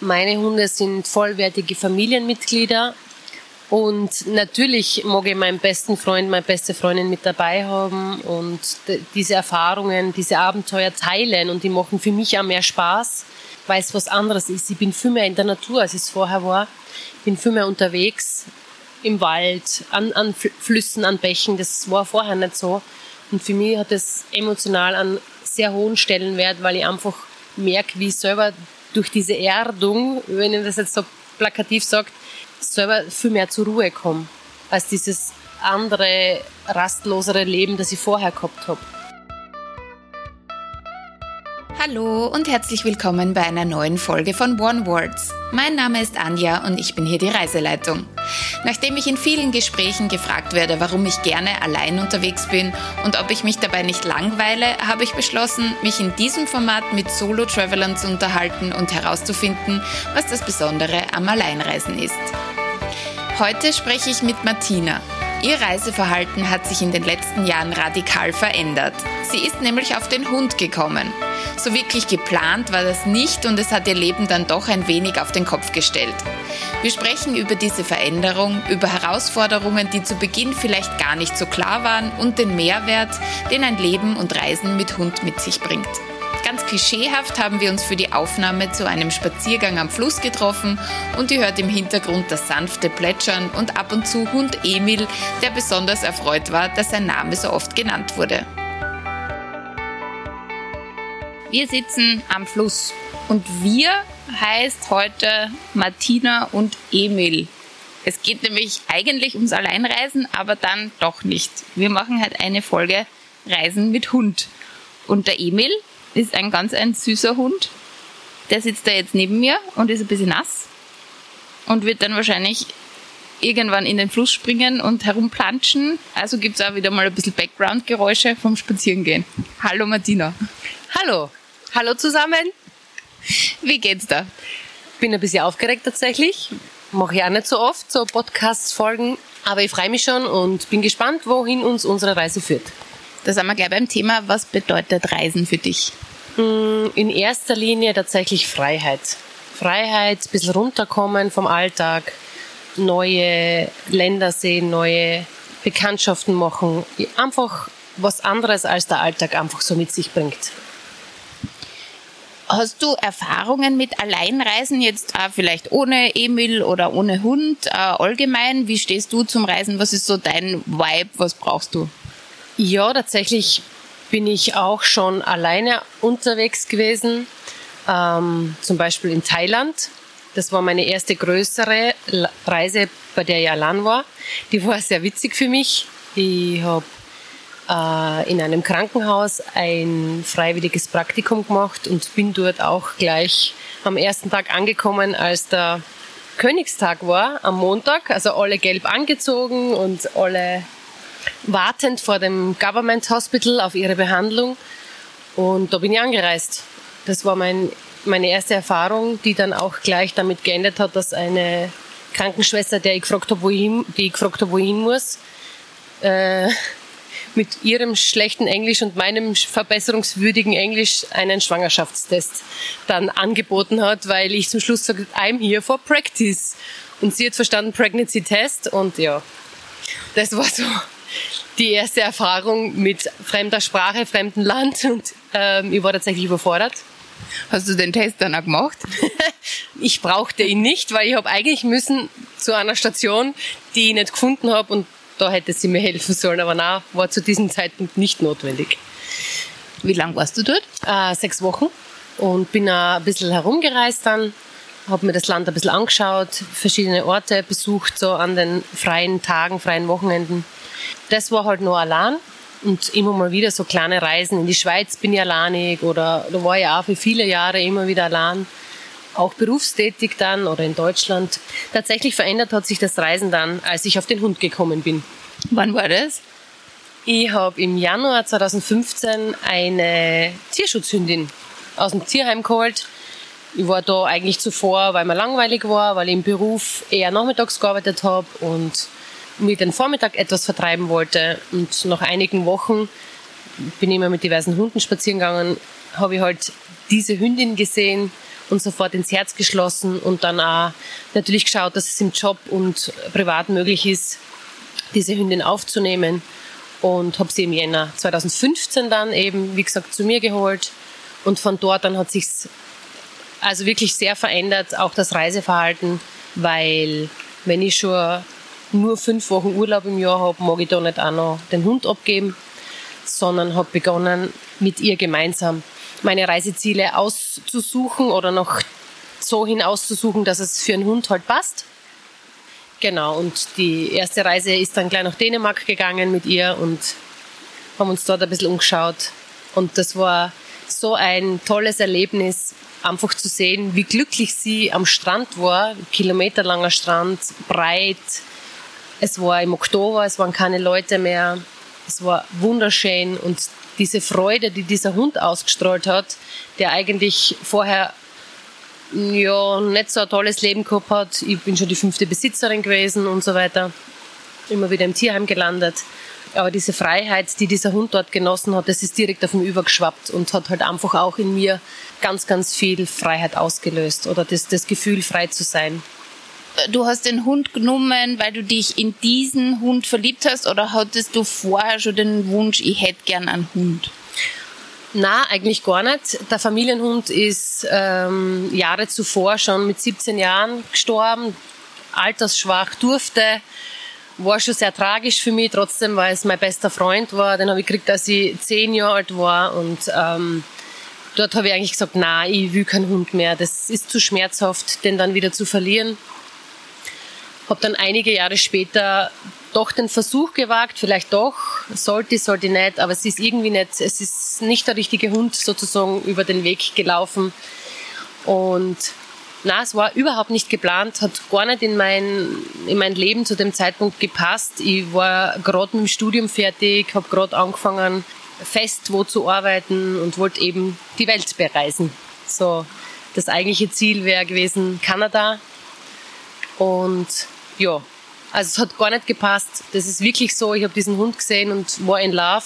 Meine Hunde sind vollwertige Familienmitglieder und natürlich mag ich meinen besten Freund, meine beste Freundin mit dabei haben und diese Erfahrungen, diese Abenteuer teilen und die machen für mich auch mehr Spaß, weil es was anderes ist. Ich bin viel mehr in der Natur, als es vorher war. Ich bin viel mehr unterwegs im Wald, an, an Flüssen, an Bächen. Das war vorher nicht so. Und für mich hat es emotional einen sehr hohen Stellenwert, weil ich einfach merke, wie ich selber durch diese Erdung, wenn ich das jetzt so plakativ sagt, selber viel mehr zur Ruhe komme, als dieses andere, rastlosere Leben, das ich vorher gehabt habe. Hallo und herzlich willkommen bei einer neuen Folge von One Words. Mein Name ist Anja und ich bin hier die Reiseleitung. Nachdem ich in vielen Gesprächen gefragt werde, warum ich gerne allein unterwegs bin und ob ich mich dabei nicht langweile, habe ich beschlossen, mich in diesem Format mit Solo-Travelern zu unterhalten und herauszufinden, was das Besondere am Alleinreisen ist. Heute spreche ich mit Martina. Ihr Reiseverhalten hat sich in den letzten Jahren radikal verändert. Sie ist nämlich auf den Hund gekommen. So wirklich geplant war das nicht und es hat ihr Leben dann doch ein wenig auf den Kopf gestellt. Wir sprechen über diese Veränderung, über Herausforderungen, die zu Beginn vielleicht gar nicht so klar waren und den Mehrwert, den ein Leben und Reisen mit Hund mit sich bringt. Ganz klischeehaft haben wir uns für die Aufnahme zu einem Spaziergang am Fluss getroffen und ihr hört im Hintergrund das sanfte Plätschern und ab und zu Hund Emil, der besonders erfreut war, dass sein Name so oft genannt wurde. Wir sitzen am Fluss und wir heißt heute Martina und Emil. Es geht nämlich eigentlich ums Alleinreisen, aber dann doch nicht. Wir machen halt eine Folge Reisen mit Hund. Und der Emil, ist ein ganz ein süßer Hund. Der sitzt da jetzt neben mir und ist ein bisschen nass und wird dann wahrscheinlich irgendwann in den Fluss springen und herumplanschen. Also gibt es auch wieder mal ein bisschen Background-Geräusche vom Spazierengehen. Hallo Martina. Hallo. Hallo zusammen. Wie geht's da? Bin ein bisschen aufgeregt tatsächlich. Mache ich auch nicht so oft, so Podcast-Folgen. Aber ich freue mich schon und bin gespannt, wohin uns unsere Reise führt. Da sind wir gleich beim Thema. Was bedeutet Reisen für dich? Mm, in erster Linie tatsächlich Freiheit. Freiheit, ein bisschen runterkommen vom Alltag, neue Länder sehen, neue Bekanntschaften machen. Einfach was anderes als der Alltag einfach so mit sich bringt. Hast du Erfahrungen mit Alleinreisen jetzt äh, vielleicht ohne Emil oder ohne Hund äh, allgemein? Wie stehst du zum Reisen? Was ist so dein Vibe? Was brauchst du? Ja, tatsächlich bin ich auch schon alleine unterwegs gewesen, ähm, zum Beispiel in Thailand. Das war meine erste größere Reise, bei der ich allein war. Die war sehr witzig für mich. Ich habe äh, in einem Krankenhaus ein freiwilliges Praktikum gemacht und bin dort auch gleich am ersten Tag angekommen, als der Königstag war, am Montag. Also alle gelb angezogen und alle wartend vor dem Government Hospital auf ihre Behandlung. Und da bin ich angereist. Das war mein, meine erste Erfahrung, die dann auch gleich damit geendet hat, dass eine Krankenschwester, der ich gefragt habe, wo ich hin, die ich gefragt habe, wo ich hin muss, äh, mit ihrem schlechten Englisch und meinem verbesserungswürdigen Englisch einen Schwangerschaftstest dann angeboten hat, weil ich zum Schluss sage, I'm here for practice. Und sie hat verstanden, Pregnancy Test und ja, das war so die erste Erfahrung mit fremder Sprache, fremdem Land und ähm, ich war tatsächlich überfordert. Hast du den Test dann auch gemacht? ich brauchte ihn nicht, weil ich habe eigentlich müssen zu einer Station, die ich nicht gefunden habe und da hätte sie mir helfen sollen, aber na, war zu diesem Zeitpunkt nicht notwendig. Wie lange warst du dort? Äh, sechs Wochen und bin ein bisschen herumgereist dann, habe mir das Land ein bisschen angeschaut, verschiedene Orte besucht, so an den freien Tagen, freien Wochenenden. Das war halt nur allein und immer mal wieder so kleine Reisen. In die Schweiz bin ich alleinig oder da war ich auch für viele Jahre immer wieder allein. Auch berufstätig dann oder in Deutschland. Tatsächlich verändert hat sich das Reisen dann, als ich auf den Hund gekommen bin. Wann war das? Ich habe im Januar 2015 eine Tierschutzhündin aus dem Tierheim geholt. Ich war da eigentlich zuvor, weil mir langweilig war, weil ich im Beruf eher nachmittags gearbeitet habe und mir den Vormittag etwas vertreiben wollte. Und nach einigen Wochen bin ich immer mit diversen Hunden spazieren gegangen, habe ich halt diese Hündin gesehen und sofort ins Herz geschlossen und dann auch natürlich geschaut, dass es im Job und privat möglich ist, diese Hündin aufzunehmen. Und habe sie im Jänner 2015 dann eben, wie gesagt, zu mir geholt. Und von dort dann hat sich's also wirklich sehr verändert, auch das Reiseverhalten, weil wenn ich schon nur fünf Wochen Urlaub im Jahr habe, mag ich da nicht auch noch den Hund abgeben, sondern habe begonnen, mit ihr gemeinsam meine Reiseziele auszusuchen oder noch so hin auszusuchen, dass es für einen Hund halt passt. Genau, und die erste Reise ist dann gleich nach Dänemark gegangen mit ihr und haben uns dort ein bisschen umgeschaut. Und das war so ein tolles Erlebnis, einfach zu sehen, wie glücklich sie am Strand war. Kilometerlanger Strand, breit. Es war im Oktober, es waren keine Leute mehr. Es war wunderschön und diese Freude, die dieser Hund ausgestrahlt hat, der eigentlich vorher ja nicht so ein tolles Leben gehabt hat. Ich bin schon die fünfte Besitzerin gewesen und so weiter. Immer wieder im Tierheim gelandet. Aber diese Freiheit, die dieser Hund dort genossen hat, das ist direkt auf ihn übergeschwappt und hat halt einfach auch in mir ganz, ganz viel Freiheit ausgelöst oder das, das Gefühl, frei zu sein. Du hast den Hund genommen, weil du dich in diesen Hund verliebt hast oder hattest du vorher schon den Wunsch, ich hätte gern einen Hund? Na, eigentlich gar nicht. Der Familienhund ist ähm, Jahre zuvor schon mit 17 Jahren gestorben, altersschwach durfte war schon sehr tragisch für mich, trotzdem, weil es mein bester Freund war. Den habe ich gekriegt, als ich zehn Jahre alt war. Und ähm, dort habe ich eigentlich gesagt, nein, ich will keinen Hund mehr. Das ist zu schmerzhaft, den dann wieder zu verlieren. Habe dann einige Jahre später doch den Versuch gewagt, vielleicht doch, sollte, sollte nicht, aber es ist irgendwie nicht, es ist nicht der richtige Hund sozusagen über den Weg gelaufen. Und na, es war überhaupt nicht geplant, hat gar nicht in mein, in mein Leben zu dem Zeitpunkt gepasst. Ich war gerade mit dem Studium fertig, habe gerade angefangen, fest wo zu arbeiten und wollte eben die Welt bereisen. So, das eigentliche Ziel wäre gewesen Kanada. Und ja, also es hat gar nicht gepasst. Das ist wirklich so, ich habe diesen Hund gesehen und war in Love.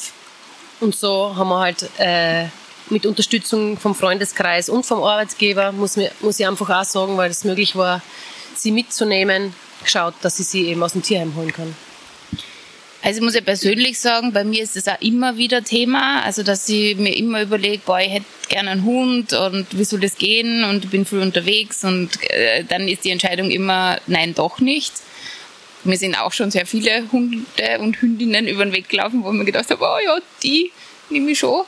Und so haben wir halt äh, mit Unterstützung vom Freundeskreis und vom Arbeitgeber, muss, mir, muss ich einfach auch sagen, weil es möglich war, sie mitzunehmen, geschaut, dass ich sie eben aus dem Tierheim holen kann. Also ich muss ja persönlich sagen, bei mir ist das auch immer wieder Thema, also dass ich mir immer überlege, boah, ich hätte gerne einen Hund und wie soll das gehen und ich bin früh unterwegs und äh, dann ist die Entscheidung immer, nein, doch nicht. Mir sind auch schon sehr viele Hunde und Hündinnen über den Weg gelaufen, wo ich mir gedacht habe, oh ja, die nehme ich schon.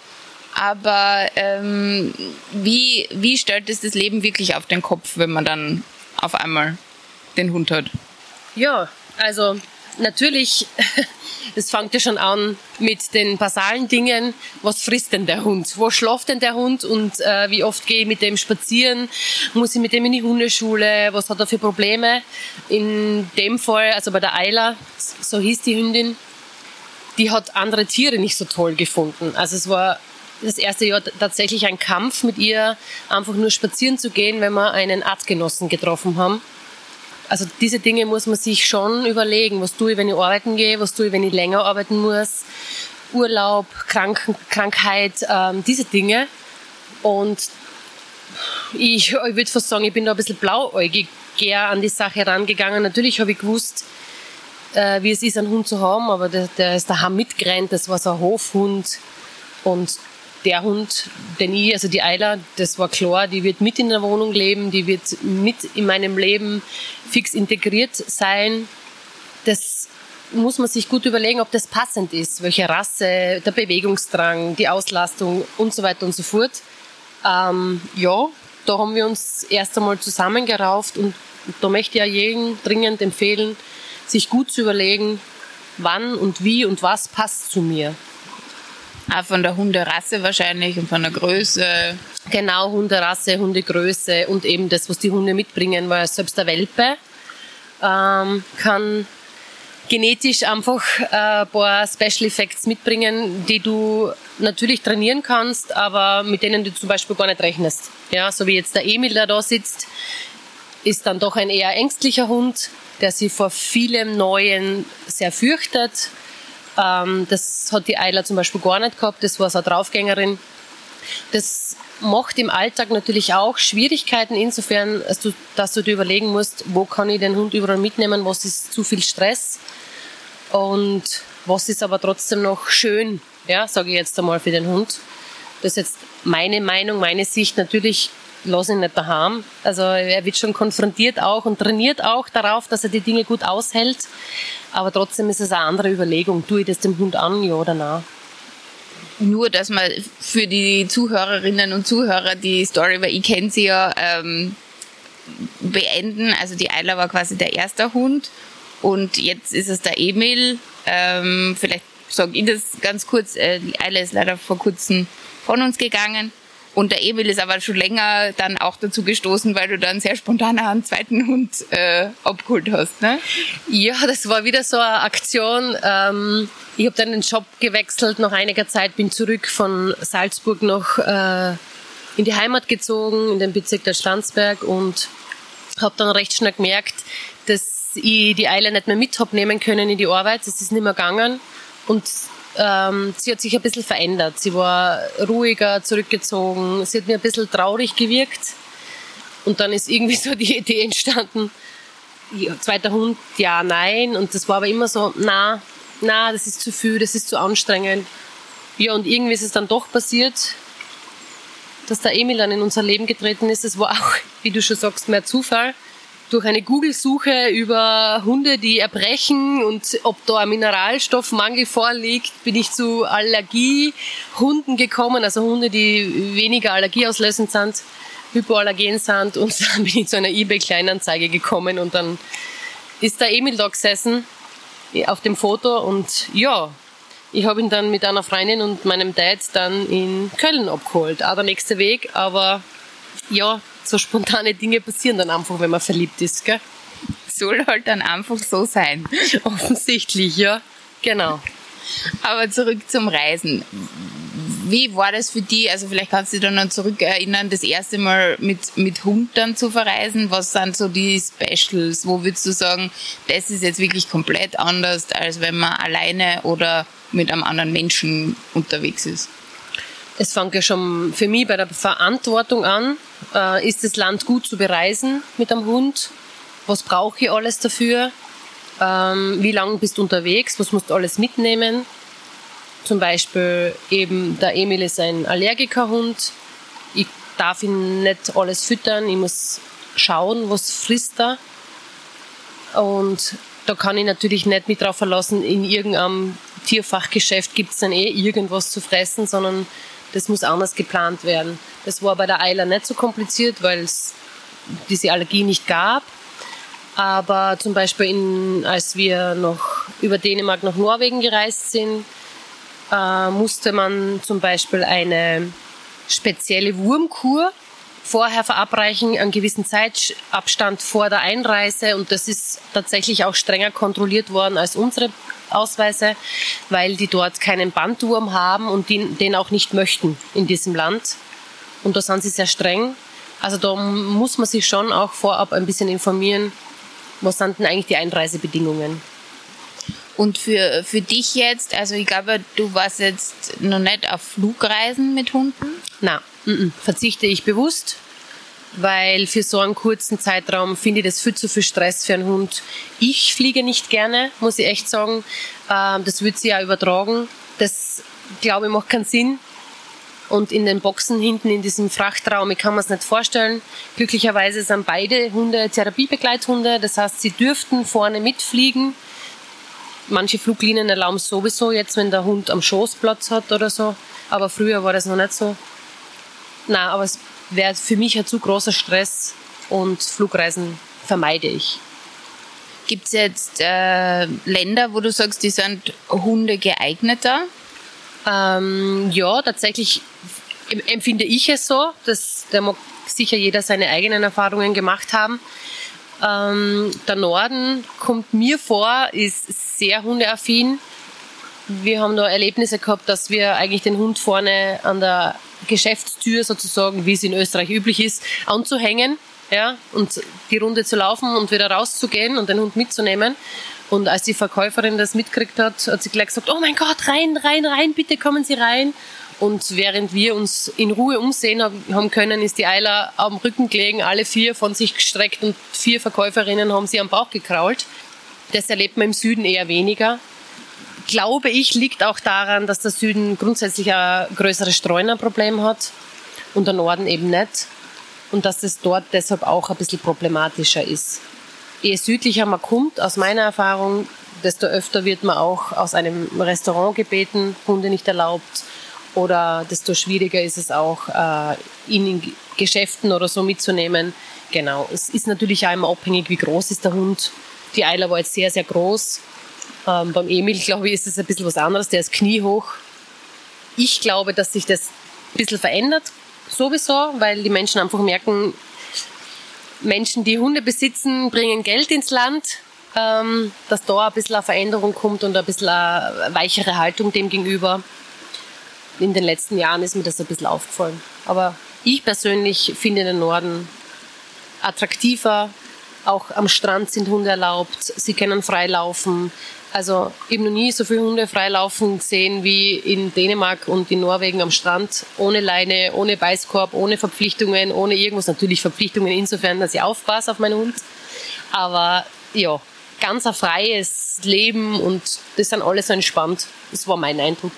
Aber ähm, wie, wie stellt es das Leben wirklich auf den Kopf, wenn man dann auf einmal den Hund hat? Ja, also natürlich, es fängt ja schon an mit den basalen Dingen. Was frisst denn der Hund? Wo schläft denn der Hund? Und äh, wie oft gehe ich mit dem spazieren? Muss ich mit dem in die Hundeschule? Was hat er für Probleme? In dem Fall, also bei der Eila, so hieß die Hündin, die hat andere Tiere nicht so toll gefunden. Also es war das erste Jahr tatsächlich ein Kampf mit ihr, einfach nur spazieren zu gehen, wenn wir einen Artgenossen getroffen haben. Also diese Dinge muss man sich schon überlegen. Was tue ich, wenn ich arbeiten gehe? Was tue ich, wenn ich länger arbeiten muss? Urlaub, Krank Krankheit, ähm, diese Dinge. Und ich, ich würde fast sagen, ich bin da ein bisschen blauäugig an die Sache herangegangen. Natürlich habe ich gewusst, äh, wie es ist, einen Hund zu haben, aber der, der ist daheim mitgerannt. Das war so ein Hofhund. Und der Hund, den ich, also die Eila, das war klar, die wird mit in der Wohnung leben, die wird mit in meinem Leben fix integriert sein. Das muss man sich gut überlegen, ob das passend ist, welche Rasse, der Bewegungsdrang, die Auslastung und so weiter und so fort. Ähm, ja, da haben wir uns erst einmal zusammengerauft und da möchte ich ja jedem dringend empfehlen, sich gut zu überlegen, wann und wie und was passt zu mir. Auch von der Hunderasse wahrscheinlich und von der Größe. Genau, Hunderasse, Hundegröße und eben das, was die Hunde mitbringen, weil selbst der Welpe ähm, kann genetisch einfach äh, ein paar Special Effects mitbringen, die du natürlich trainieren kannst, aber mit denen du zum Beispiel gar nicht rechnest. Ja, so wie jetzt der Emil, der da sitzt, ist dann doch ein eher ängstlicher Hund, der sich vor vielem Neuen sehr fürchtet, ähm, das hat die Eila zum Beispiel gar nicht gehabt. Das war so eine Draufgängerin. Das macht im Alltag natürlich auch Schwierigkeiten insofern, dass du, dass du dir überlegen musst, wo kann ich den Hund überall mitnehmen, was ist zu viel Stress und was ist aber trotzdem noch schön, ja, sage ich jetzt einmal für den Hund. Das ist jetzt meine Meinung, meine Sicht. Natürlich lasse ich ihn nicht daheim. Also er wird schon konfrontiert auch und trainiert auch darauf, dass er die Dinge gut aushält. Aber trotzdem ist es eine andere Überlegung. Tue ich das dem Hund an, ja oder nein? Nur, dass man für die Zuhörerinnen und Zuhörer die Story, weil ich kenne sie ja, ähm, beenden. Also die Eila war quasi der erste Hund und jetzt ist es der Emil. Ähm, vielleicht sage ich das ganz kurz. Äh, die Eila ist leider vor kurzem von uns gegangen. Und der Emil ist aber schon länger dann auch dazu gestoßen, weil du dann sehr spontan einen zweiten Hund äh, abgeholt hast, ne? Ja, das war wieder so eine Aktion. Ähm, ich habe dann den Job gewechselt nach einiger Zeit, bin zurück von Salzburg noch äh, in die Heimat gezogen, in den Bezirk der Stanzberg und habe dann recht schnell gemerkt, dass ich die Eile nicht mehr mit habe nehmen können in die Arbeit. Das ist nicht mehr gegangen. Und ähm, sie hat sich ein bisschen verändert. Sie war ruhiger, zurückgezogen. Sie hat mir ein bisschen traurig gewirkt. Und dann ist irgendwie so die Idee entstanden, zweiter Hund, ja, nein. Und das war aber immer so, na, na, das ist zu viel, das ist zu anstrengend. Ja, und irgendwie ist es dann doch passiert, dass der Emil dann in unser Leben getreten ist. Es war auch, wie du schon sagst, mehr Zufall durch eine Google-Suche über Hunde, die erbrechen und ob da ein Mineralstoffmangel vorliegt, bin ich zu Allergiehunden gekommen, also Hunde, die weniger allergieauslösend sind, hypoallergen sind und dann bin ich zu einer eBay-Kleinanzeige gekommen und dann ist der Emil da gesessen auf dem Foto und ja, ich habe ihn dann mit einer Freundin und meinem Dad dann in Köln abgeholt. Auch der nächste Weg, aber ja, so spontane Dinge passieren dann einfach, wenn man verliebt ist, gell? Soll halt dann einfach so sein. Offensichtlich, ja. Genau. Aber zurück zum Reisen. Wie war das für dich? Also vielleicht kannst du dich dann noch zurückerinnern, das erste Mal mit, mit Hund dann zu verreisen. Was sind so die Specials? Wo würdest du sagen, das ist jetzt wirklich komplett anders, als wenn man alleine oder mit einem anderen Menschen unterwegs ist? Es fängt ja schon für mich bei der Verantwortung an. Äh, ist das Land gut zu bereisen mit einem Hund? Was brauche ich alles dafür? Ähm, wie lange bist du unterwegs? Was musst du alles mitnehmen? Zum Beispiel eben der Emil ist ein Allergikerhund. Ich darf ihn nicht alles füttern. Ich muss schauen, was frisst er. Und da kann ich natürlich nicht mit drauf verlassen, in irgendeinem Tierfachgeschäft gibt es dann eh irgendwas zu fressen, sondern das muss anders geplant werden. Das war bei der Eiler nicht so kompliziert, weil es diese Allergie nicht gab. Aber zum Beispiel, in, als wir noch über Dänemark nach Norwegen gereist sind, äh, musste man zum Beispiel eine spezielle Wurmkur vorher verabreichen, einen gewissen Zeitabstand vor der Einreise. Und das ist tatsächlich auch strenger kontrolliert worden als unsere Ausweise, weil die dort keinen Bandwurm haben und den, den auch nicht möchten in diesem Land. Und da sind sie sehr streng. Also da muss man sich schon auch vorab ein bisschen informieren, was sind denn eigentlich die Einreisebedingungen. Und für, für dich jetzt, also ich glaube, du warst jetzt noch nicht auf Flugreisen mit Hunden? Nein, verzichte ich bewusst weil für so einen kurzen Zeitraum finde ich das viel zu viel Stress für einen Hund. Ich fliege nicht gerne, muss ich echt sagen. Ähm, das würde sie ja übertragen. Das, glaube ich, macht keinen Sinn. Und in den Boxen hinten in diesem Frachtraum, ich kann mir es nicht vorstellen. Glücklicherweise sind beide Hunde Therapiebegleithunde. Das heißt, sie dürften vorne mitfliegen. Manche Fluglinien erlauben es sowieso jetzt, wenn der Hund am Schoß Platz hat oder so. Aber früher war das noch nicht so. Na, aber es wäre für mich ein zu großer Stress und Flugreisen vermeide ich. Gibt es jetzt äh, Länder, wo du sagst, die sind Hunde geeigneter? Ähm, ja, tatsächlich empfinde ich es so. Dass, da mag sicher jeder seine eigenen Erfahrungen gemacht haben. Ähm, der Norden kommt mir vor, ist sehr hundeaffin. Wir haben da Erlebnisse gehabt, dass wir eigentlich den Hund vorne an der Geschäftstür sozusagen, wie es in Österreich üblich ist, anzuhängen ja, und die Runde zu laufen und wieder rauszugehen und den Hund mitzunehmen. Und als die Verkäuferin das mitgekriegt hat, hat sie gleich gesagt, oh mein Gott, rein, rein, rein, bitte kommen Sie rein. Und während wir uns in Ruhe umsehen haben können, ist die Eiler am Rücken gelegen, alle vier von sich gestreckt und vier Verkäuferinnen haben sie am Bauch gekrault. Das erlebt man im Süden eher weniger. Glaube ich, liegt auch daran, dass der Süden grundsätzlich ein größeres Streunerproblem hat und der Norden eben nicht. Und dass es dort deshalb auch ein bisschen problematischer ist. Je südlicher man kommt, aus meiner Erfahrung, desto öfter wird man auch aus einem Restaurant gebeten, Hunde nicht erlaubt. Oder desto schwieriger ist es auch, äh, ihn in Geschäften oder so mitzunehmen. Genau. Es ist natürlich auch immer abhängig, wie groß ist der Hund. Die Eiler war jetzt sehr, sehr groß. Ähm, beim Emil, glaube ich, ist es ein bisschen was anderes. Der ist kniehoch. Ich glaube, dass sich das ein bisschen verändert, sowieso, weil die Menschen einfach merken, Menschen, die Hunde besitzen, bringen Geld ins Land ähm, dass da ein bisschen eine Veränderung kommt und ein bisschen eine weichere Haltung dem gegenüber. In den letzten Jahren ist mir das ein bisschen aufgefallen. Aber ich persönlich finde den Norden attraktiver. Auch am Strand sind Hunde erlaubt. Sie können frei laufen. Also ich habe noch nie so viele Hunde freilaufen gesehen wie in Dänemark und in Norwegen am Strand. Ohne Leine, ohne Beißkorb, ohne Verpflichtungen, ohne irgendwas. Natürlich Verpflichtungen insofern, dass ich aufpasse auf meinen Hund. Aber ja, ganz ein freies Leben und das sind alle so entspannt. Das war mein Eindruck.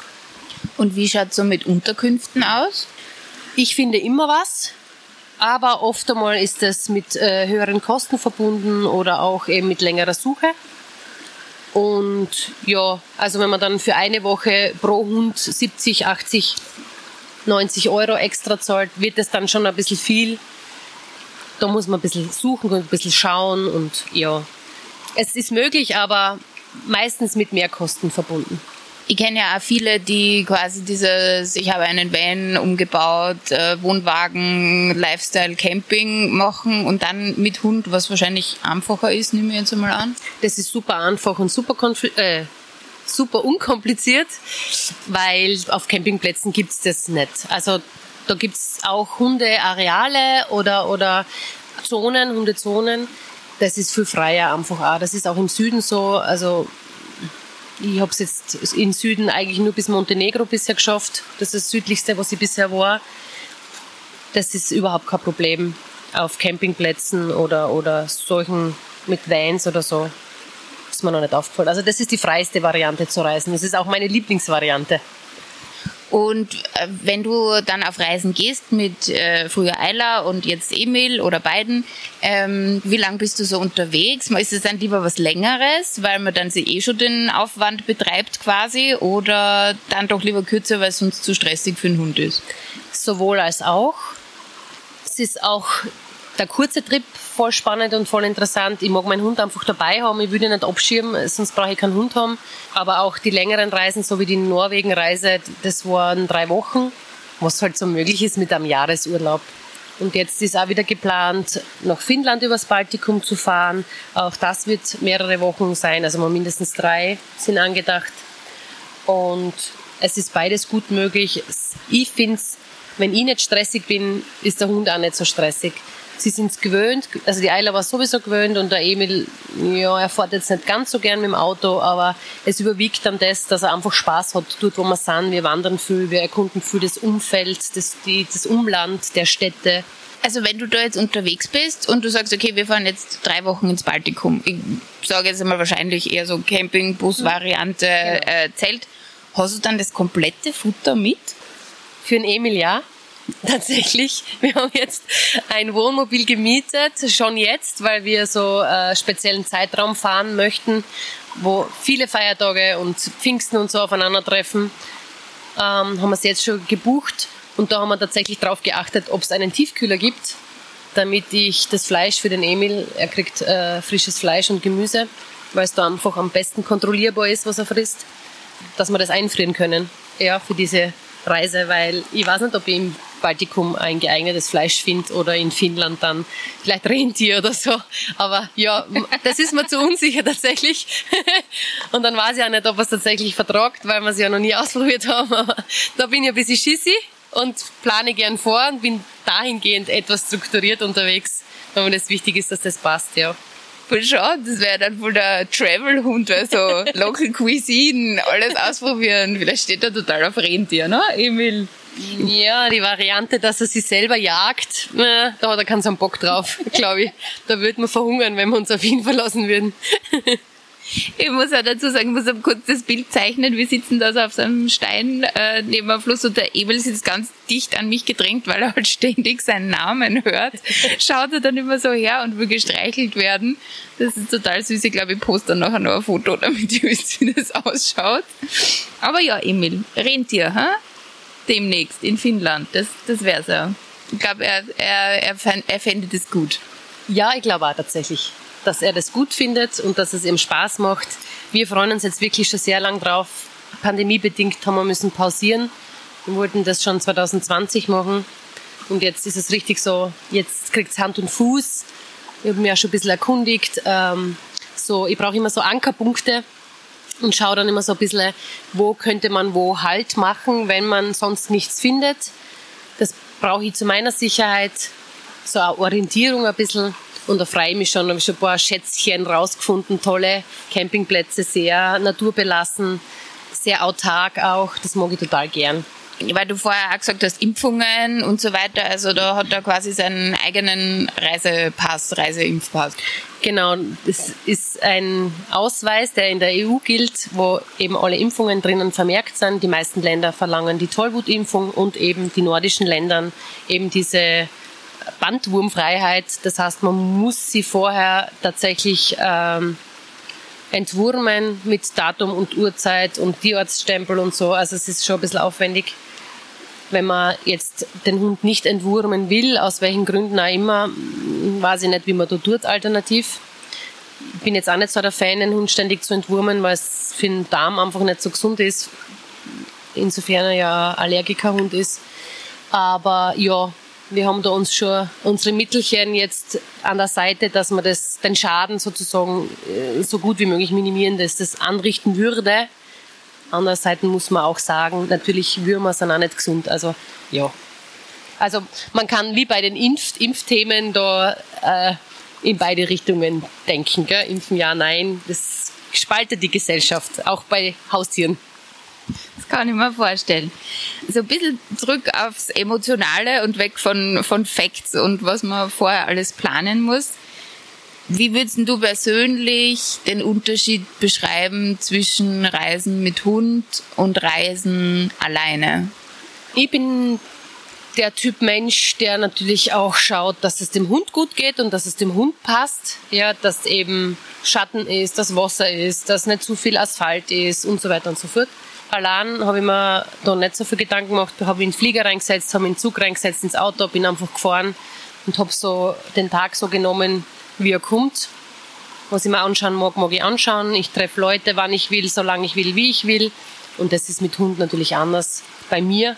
Und wie schaut es so mit Unterkünften aus? Ich finde immer was, aber oft einmal ist das mit äh, höheren Kosten verbunden oder auch eben mit längerer Suche. Und ja, also wenn man dann für eine Woche pro Hund 70, 80, 90 Euro extra zahlt, wird das dann schon ein bisschen viel. Da muss man ein bisschen suchen und ein bisschen schauen und ja, es ist möglich, aber meistens mit Mehrkosten verbunden. Ich kenne ja auch viele, die quasi dieses, ich habe einen Van umgebaut, äh, Wohnwagen, Lifestyle, Camping machen und dann mit Hund, was wahrscheinlich einfacher ist, nehme ich jetzt einmal an. Das ist super einfach und super, äh, super unkompliziert, weil auf Campingplätzen gibt es das nicht. Also da gibt es auch Hundeareale oder, oder Zonen, Hundezonen das ist viel freier einfach auch. Das ist auch im Süden so. Also ich habe es jetzt im Süden eigentlich nur bis Montenegro bisher geschafft. Das ist das südlichste, was ich bisher war. Das ist überhaupt kein Problem auf Campingplätzen oder, oder solchen mit Vans oder so. Ist mir noch nicht aufgefallen. Also das ist die freiste Variante zu reisen. Das ist auch meine Lieblingsvariante. Und äh, wenn du dann auf Reisen gehst mit äh, früher Eila und jetzt Emil oder beiden, ähm, wie lang bist du so unterwegs? Ist es dann lieber was Längeres, weil man dann eh schon den Aufwand betreibt quasi oder dann doch lieber kürzer, weil es sonst zu stressig für den Hund ist? Sowohl als auch. Es ist auch der kurze Trip voll spannend und voll interessant. Ich mag meinen Hund einfach dabei haben. Ich würde ihn nicht abschirmen, sonst brauche ich keinen Hund haben. Aber auch die längeren Reisen, so wie die Norwegen-Reise, das waren drei Wochen, was halt so möglich ist mit einem Jahresurlaub. Und jetzt ist auch wieder geplant, nach Finnland übers Baltikum zu fahren. Auch das wird mehrere Wochen sein, also mal mindestens drei sind angedacht. Und es ist beides gut möglich. Ich finde es, wenn ich nicht stressig bin, ist der Hund auch nicht so stressig sie sind es gewöhnt. Also die Eila war sowieso gewöhnt und der Emil, ja, er fährt jetzt nicht ganz so gern mit dem Auto, aber es überwiegt dann das, dass er einfach Spaß hat, dort wo wir sind. Wir wandern viel, wir erkunden viel das Umfeld, das, die, das Umland der Städte. Also wenn du da jetzt unterwegs bist und du sagst, okay, wir fahren jetzt drei Wochen ins Baltikum, ich sage jetzt einmal wahrscheinlich eher so Camping, Bus-Variante, genau. äh, Zelt, hast du dann das komplette Futter mit? Für den Emil ja. Tatsächlich. Wir haben jetzt ein Wohnmobil gemietet, schon jetzt, weil wir so äh, speziellen Zeitraum fahren möchten, wo viele Feiertage und Pfingsten und so aufeinandertreffen. Ähm, haben wir es jetzt schon gebucht und da haben wir tatsächlich darauf geachtet, ob es einen Tiefkühler gibt, damit ich das Fleisch für den Emil, er kriegt äh, frisches Fleisch und Gemüse, weil es da einfach am besten kontrollierbar ist, was er frisst, dass wir das einfrieren können, ja, für diese Reise, weil ich weiß nicht, ob ich im Baltikum ein geeignetes Fleisch finde oder in Finnland dann vielleicht Rentier oder so. Aber ja, das ist mir zu unsicher tatsächlich. Und dann weiß ich auch nicht, ob es tatsächlich vertragt, weil wir es ja noch nie ausprobiert haben. Aber da bin ich ein bisschen schissi und plane gern vor und bin dahingehend etwas strukturiert unterwegs, weil mir das wichtig ist, dass das passt, ja. Voll schade, das wäre dann wohl der Travel-Hund, weil so Local Cuisine, alles ausprobieren. Vielleicht steht er total auf Rentier, ne, Emil? Ja, die Variante, dass er sich selber jagt, da hat er keinen Bock drauf, glaube ich. Da würde man verhungern, wenn wir uns auf ihn verlassen würden. Ich muss auch dazu sagen, ich muss ein kurz das Bild zeichnen. Wir sitzen da so auf so einem Stein äh, neben dem Fluss und der Emil sitzt ganz dicht an mich gedrängt, weil er halt ständig seinen Namen hört. Schaut er dann immer so her und will gestreichelt werden. Das ist total süß. Ich glaube, ich poste dann nachher noch ein Foto, damit ihr wisst, wie das ausschaut. Aber ja, Emil, Rentier, hä? Demnächst in Finnland. Das, das wäre so. Ich glaube, er, er, er, er fände das gut. Ja, ich glaube auch tatsächlich dass er das gut findet und dass es ihm Spaß macht. Wir freuen uns jetzt wirklich schon sehr lang drauf. Pandemiebedingt haben wir müssen pausieren. Wir wollten das schon 2020 machen. Und jetzt ist es richtig so, jetzt kriegt es Hand und Fuß. Ich habe mich ja schon ein bisschen erkundigt. Ähm, so, ich brauche immer so Ankerpunkte und schaue dann immer so ein bisschen, wo könnte man wo Halt machen, wenn man sonst nichts findet. Das brauche ich zu meiner Sicherheit, so eine Orientierung ein bisschen. Und da freue ich mich schon, da habe ich schon ein paar Schätzchen rausgefunden, tolle Campingplätze, sehr naturbelassen, sehr autark auch, das mag ich total gern. Weil du vorher auch gesagt hast, Impfungen und so weiter, also da hat er quasi seinen eigenen Reisepass, Reiseimpfpass. Genau, das ist ein Ausweis, der in der EU gilt, wo eben alle Impfungen drinnen vermerkt sind. Die meisten Länder verlangen die Tollwutimpfung und eben die nordischen Ländern eben diese Bandwurmfreiheit. Das heißt, man muss sie vorher tatsächlich ähm, entwurmen mit Datum und Uhrzeit und Tierstzstempel und so. Also es ist schon ein bisschen aufwendig. Wenn man jetzt den Hund nicht entwurmen will, aus welchen Gründen auch immer, weiß ich nicht, wie man da tut alternativ. Ich bin jetzt auch nicht so der Fan, den Hund ständig zu entwurmen, weil es für den Darm einfach nicht so gesund ist. Insofern er ja Allergikerhund ist. Aber ja, wir haben da uns schon unsere Mittelchen jetzt an der Seite, dass man das, den Schaden sozusagen äh, so gut wie möglich minimieren, dass das anrichten würde. Andererseits muss man auch sagen, natürlich Würmer sind auch nicht gesund. Also ja. Also man kann wie bei den Impf Impfthemen da äh, in beide Richtungen denken. Gell? Impfen ja, nein. Das spaltet die Gesellschaft, auch bei Haustieren. Das kann ich mir vorstellen. So ein bisschen zurück aufs Emotionale und weg von, von Facts und was man vorher alles planen muss. Wie würdest du persönlich den Unterschied beschreiben zwischen Reisen mit Hund und Reisen alleine? Ich bin der Typ Mensch, der natürlich auch schaut, dass es dem Hund gut geht und dass es dem Hund passt. Ja, dass eben Schatten ist, dass Wasser ist, dass nicht zu viel Asphalt ist und so weiter und so fort. Allein habe ich mir da nicht so viel Gedanken gemacht. Habe in den Flieger reingesetzt, habe in den Zug reingesetzt, ins Auto, bin einfach gefahren und habe so den Tag so genommen, wie er kommt. Was ich mir anschauen mag, mag ich anschauen. Ich treffe Leute, wann ich will, solange ich will, wie ich will. Und das ist mit Hund natürlich anders bei mir,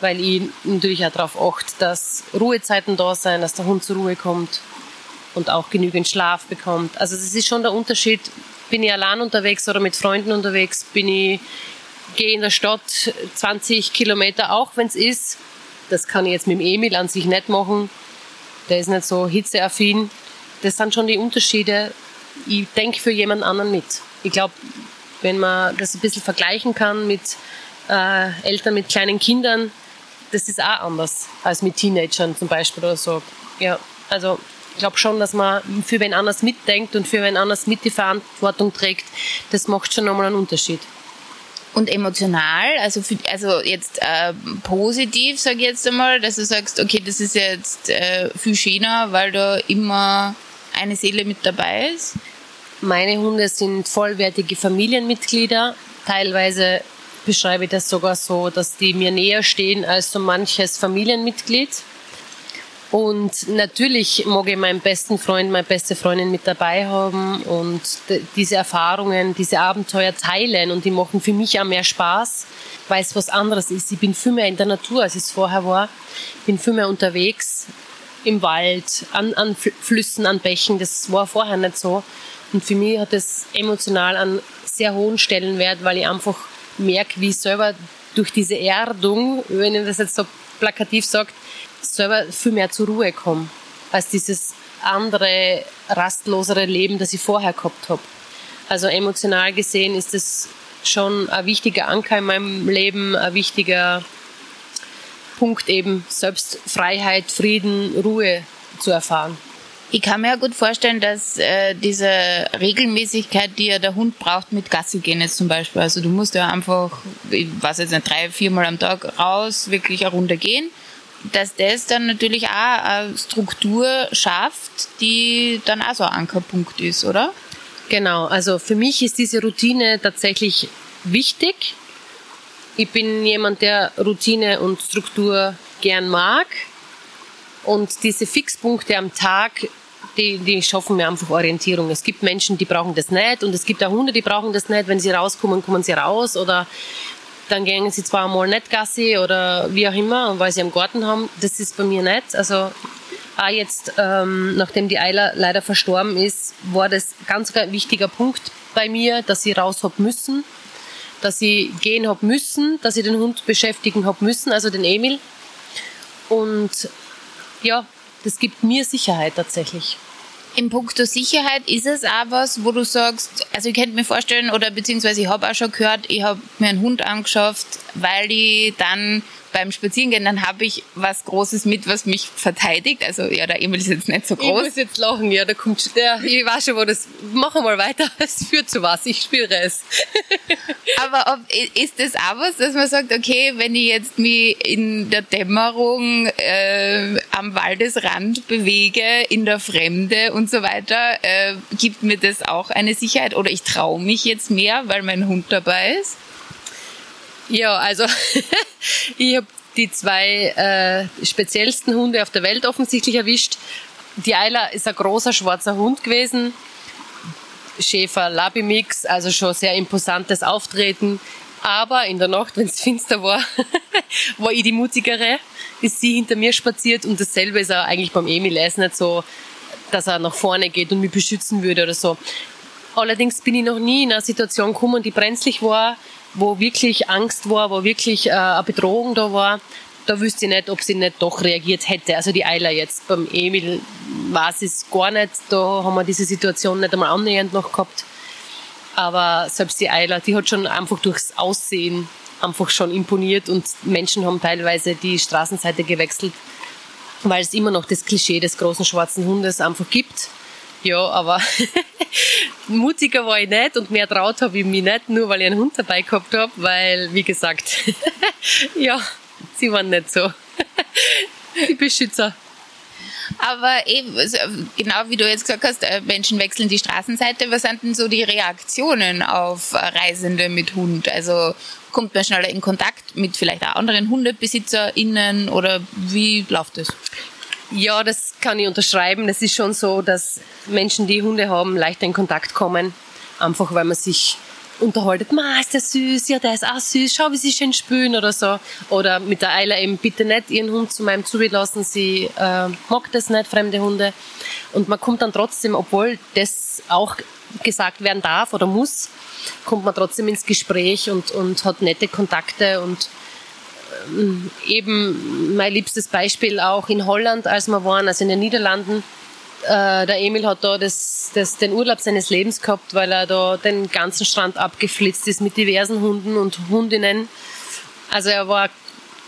weil ich natürlich auch darauf achte, dass Ruhezeiten da sind, dass der Hund zur Ruhe kommt und auch genügend Schlaf bekommt. Also das ist schon der Unterschied. Bin ich allein unterwegs oder mit Freunden unterwegs? Bin ich gehe in der Stadt 20 Kilometer, auch wenn es ist. Das kann ich jetzt mit dem Emil an sich nicht machen. Der ist nicht so hitzeaffin. Das sind schon die Unterschiede. Ich denke für jemand anderen mit. Ich glaube, wenn man das ein bisschen vergleichen kann mit äh, Eltern mit kleinen Kindern, das ist auch anders als mit Teenagern zum Beispiel oder so. Ja, also ich glaube schon, dass man für wen anders mitdenkt und für wen anders mit die Verantwortung trägt. Das macht schon nochmal einen Unterschied und emotional, also, für, also jetzt äh, positiv, sage ich jetzt einmal, dass du sagst, okay, das ist jetzt äh, viel schöner, weil da immer eine Seele mit dabei ist? Meine Hunde sind vollwertige Familienmitglieder. Teilweise beschreibe ich das sogar so, dass die mir näher stehen als so manches Familienmitglied. Und natürlich mag ich meinen besten Freund, meine beste Freundin mit dabei haben und diese Erfahrungen, diese Abenteuer teilen und die machen für mich auch mehr Spaß, weil es was anderes ist. Ich bin viel mehr in der Natur, als ich es vorher war. Ich bin viel mehr unterwegs im Wald, an, an Flüssen, an Bächen. Das war vorher nicht so. Und für mich hat es emotional einen sehr hohen Stellenwert, weil ich einfach merke, wie ich selber durch diese Erdung, wenn ich das jetzt so plakativ sagt, selber viel mehr zur Ruhe komme, als dieses andere, rastlosere Leben, das ich vorher gehabt habe. Also emotional gesehen ist es schon ein wichtiger Anker in meinem Leben, ein wichtiger Punkt eben, Selbstfreiheit, Frieden, Ruhe zu erfahren. Ich kann mir ja gut vorstellen, dass äh, diese Regelmäßigkeit, die ja der Hund braucht, mit Gassi gehen jetzt zum Beispiel. Also du musst ja einfach, ich weiß jetzt nicht, drei, viermal am Tag raus, wirklich eine Runde gehen. Dass das dann natürlich auch eine Struktur schafft, die dann auch so ein Ankerpunkt ist, oder? Genau, also für mich ist diese Routine tatsächlich wichtig. Ich bin jemand, der Routine und Struktur gern mag. Und diese Fixpunkte am Tag, die, die schaffen mir einfach Orientierung. Es gibt Menschen, die brauchen das nicht und es gibt auch Hunde, die brauchen das nicht. Wenn sie rauskommen, kommen sie raus oder dann gehen sie zwar mal nicht Gassi oder wie auch immer, weil sie einen Garten haben. Das ist bei mir nicht. Also auch jetzt, ähm, nachdem die Eiler leider verstorben ist, war das ganz ein wichtiger Punkt bei mir, dass ich raus hab müssen, dass ich gehen hab müssen, dass ich den Hund beschäftigen hab müssen, also den Emil. Und ja, das gibt mir Sicherheit tatsächlich. In puncto Sicherheit ist es auch was, wo du sagst, also ich könnte mir vorstellen, oder beziehungsweise ich habe auch schon gehört, ich habe mir einen Hund angeschafft, weil ich dann beim Spazierengehen, dann habe ich was Großes mit, was mich verteidigt. Also ja, der Emil ist jetzt nicht so groß. Ich muss jetzt lachen, ja, da kommt der, ich weiß schon, wo das, machen wir mal weiter, es führt zu was, ich spüre es. Aber ob, ist das auch was, dass man sagt, okay, wenn ich jetzt mich in der Dämmerung äh, am Waldesrand bewege, in der Fremde und so weiter, äh, gibt mir das auch eine Sicherheit oder ich traue mich jetzt mehr, weil mein Hund dabei ist? Ja, also ich habe die zwei äh, speziellsten Hunde auf der Welt offensichtlich erwischt. Die Eila ist ein großer schwarzer Hund gewesen. Schäfer Labimix, also schon sehr imposantes Auftreten. Aber in der Nacht, wenn es finster war, war ich die mutigere, ist sie hinter mir spaziert und dasselbe ist auch eigentlich beim Emil. Er ist nicht so, dass er nach vorne geht und mich beschützen würde oder so. Allerdings bin ich noch nie in einer Situation gekommen, die brenzlig war, wo wirklich Angst war, wo wirklich äh, eine Bedrohung da war, da wüsste ich nicht, ob sie nicht doch reagiert hätte. Also die Eiler jetzt. Beim Emil ich es gar nicht. Da haben wir diese Situation nicht einmal annähernd noch gehabt. Aber selbst die Eiler, die hat schon einfach durchs Aussehen einfach schon imponiert und Menschen haben teilweise die Straßenseite gewechselt, weil es immer noch das Klischee des großen schwarzen Hundes einfach gibt. Ja, aber mutiger war ich nicht und mehr traut habe ich mich nicht, nur weil ich einen Hund dabei gehabt habe, weil, wie gesagt, ja, sie waren nicht so die Beschützer. Aber eben, also, genau wie du jetzt gesagt hast, äh, Menschen wechseln die Straßenseite. Was sind denn so die Reaktionen auf Reisende mit Hund? Also kommt man schneller in Kontakt mit vielleicht auch anderen HundebesitzerInnen oder wie läuft das? Ja, das kann ich unterschreiben. Es ist schon so, dass Menschen, die Hunde haben, leichter in Kontakt kommen. Einfach weil man sich unterhaltet, ma, ist der süß, ja, der ist auch süß, schau, wie sie schön spülen oder so. Oder mit der Eile eben, bitte nicht ihren Hund zu meinem Zubi lassen, sie äh, mag das nicht, fremde Hunde. Und man kommt dann trotzdem, obwohl das auch gesagt werden darf oder muss, kommt man trotzdem ins Gespräch und, und hat nette Kontakte und eben mein liebstes Beispiel auch in Holland, als wir waren, also in den Niederlanden. Äh, der Emil hat da das, das, den Urlaub seines Lebens gehabt, weil er da den ganzen Strand abgeflitzt ist mit diversen Hunden und Hundinnen. Also er war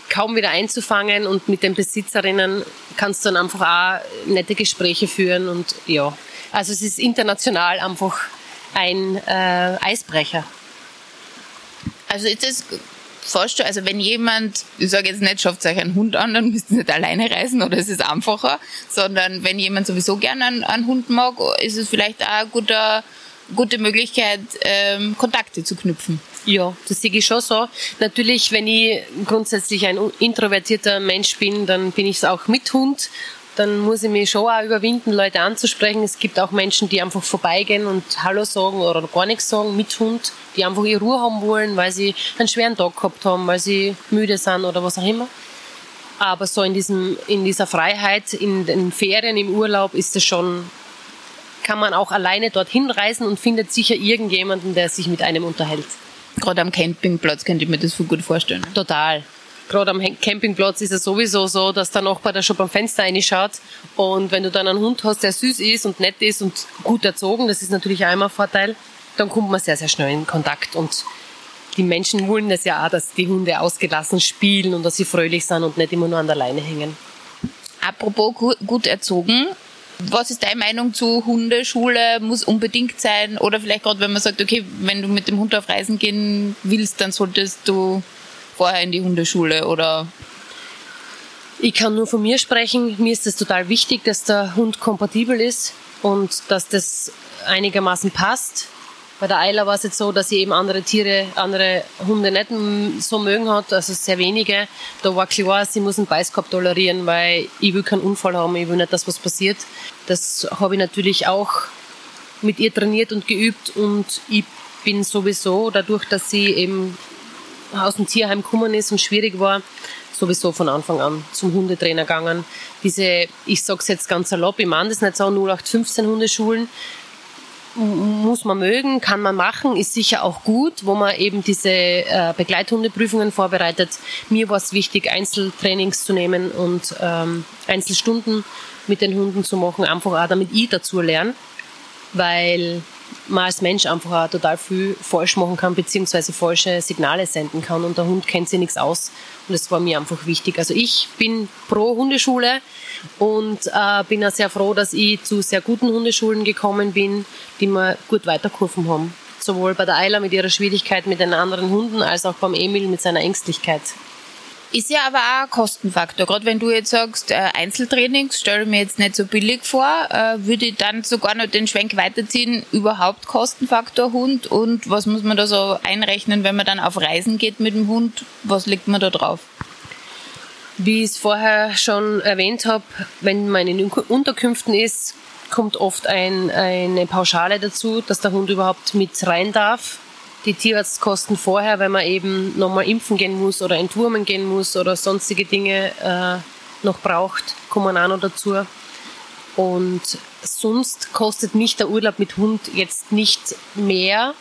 kaum wieder einzufangen und mit den Besitzerinnen kannst du dann einfach auch nette Gespräche führen und ja. Also es ist international einfach ein äh, Eisbrecher. Also ist fast also wenn jemand, ich sage jetzt nicht, schafft euch einen Hund an, dann müsst ihr nicht alleine reisen oder es ist einfacher, sondern wenn jemand sowieso gerne einen, einen Hund mag, ist es vielleicht auch eine gute, gute Möglichkeit, ähm, Kontakte zu knüpfen. Ja, das sehe ich schon so. Natürlich, wenn ich grundsätzlich ein introvertierter Mensch bin, dann bin ich es auch mit Hund dann muss ich mich schon auch überwinden, Leute anzusprechen. Es gibt auch Menschen, die einfach vorbeigehen und Hallo sagen oder gar nichts sagen mit Hund, die einfach ihre Ruhe haben wollen, weil sie einen schweren Tag gehabt haben, weil sie müde sind oder was auch immer. Aber so in, diesem, in dieser Freiheit, in den Ferien, im Urlaub ist es schon, kann man auch alleine dorthin reisen und findet sicher irgendjemanden, der sich mit einem unterhält. Gerade am Campingplatz könnte ich mir das so gut vorstellen. Total. Gerade am Campingplatz ist es sowieso so, dass der Nachbar da schon beim Fenster reinschaut. Und wenn du dann einen Hund hast, der süß ist und nett ist und gut erzogen, das ist natürlich auch immer ein Vorteil, dann kommt man sehr, sehr schnell in Kontakt. Und die Menschen wollen das ja auch, dass die Hunde ausgelassen spielen und dass sie fröhlich sind und nicht immer nur an der Leine hängen. Apropos gut erzogen, was ist deine Meinung zu Hundeschule? Muss unbedingt sein? Oder vielleicht gerade, wenn man sagt, okay, wenn du mit dem Hund auf Reisen gehen willst, dann solltest du vorher in die Hundeschule oder? Ich kann nur von mir sprechen. Mir ist es total wichtig, dass der Hund kompatibel ist und dass das einigermaßen passt. Bei der Eila war es jetzt so, dass sie eben andere Tiere, andere Hunde nicht so mögen hat, also sehr wenige. Da war klar, sie muss einen Beißkorb tolerieren, weil ich will keinen Unfall haben, ich will nicht, dass was passiert. Das habe ich natürlich auch mit ihr trainiert und geübt und ich bin sowieso, dadurch, dass sie eben aus dem Tierheim gekommen ist und schwierig war, sowieso von Anfang an zum Hundetrainer gegangen. Diese, ich sag's jetzt ganz salopp, ich meine das nicht so 0815 Hundeschulen, muss man mögen, kann man machen, ist sicher auch gut, wo man eben diese äh, Begleithundeprüfungen vorbereitet. Mir war es wichtig, Einzeltrainings zu nehmen und ähm, Einzelstunden mit den Hunden zu machen, einfach auch damit ich dazu lerne, weil man als Mensch einfach auch total viel falsch machen kann, beziehungsweise falsche Signale senden kann und der Hund kennt sich nichts aus und das war mir einfach wichtig. Also ich bin pro Hundeschule und äh, bin auch sehr froh, dass ich zu sehr guten Hundeschulen gekommen bin, die mir gut weitergeholfen haben. Sowohl bei der Eila mit ihrer Schwierigkeit mit den anderen Hunden, als auch beim Emil mit seiner Ängstlichkeit. Ist ja aber auch ein Kostenfaktor. Gerade wenn du jetzt sagst, äh, Einzeltrainings stelle mir jetzt nicht so billig vor, äh, würde ich dann sogar noch den Schwenk weiterziehen, überhaupt Kostenfaktor Hund und was muss man da so einrechnen, wenn man dann auf Reisen geht mit dem Hund? Was legt man da drauf? Wie ich es vorher schon erwähnt habe, wenn man in Unterkünften ist, kommt oft ein, eine Pauschale dazu, dass der Hund überhaupt mit rein darf. Die Tierarztkosten vorher, wenn man eben nochmal impfen gehen muss oder entwurmen gehen muss oder sonstige Dinge äh, noch braucht, kommen auch noch dazu. Und sonst kostet mich der Urlaub mit Hund jetzt nicht mehr,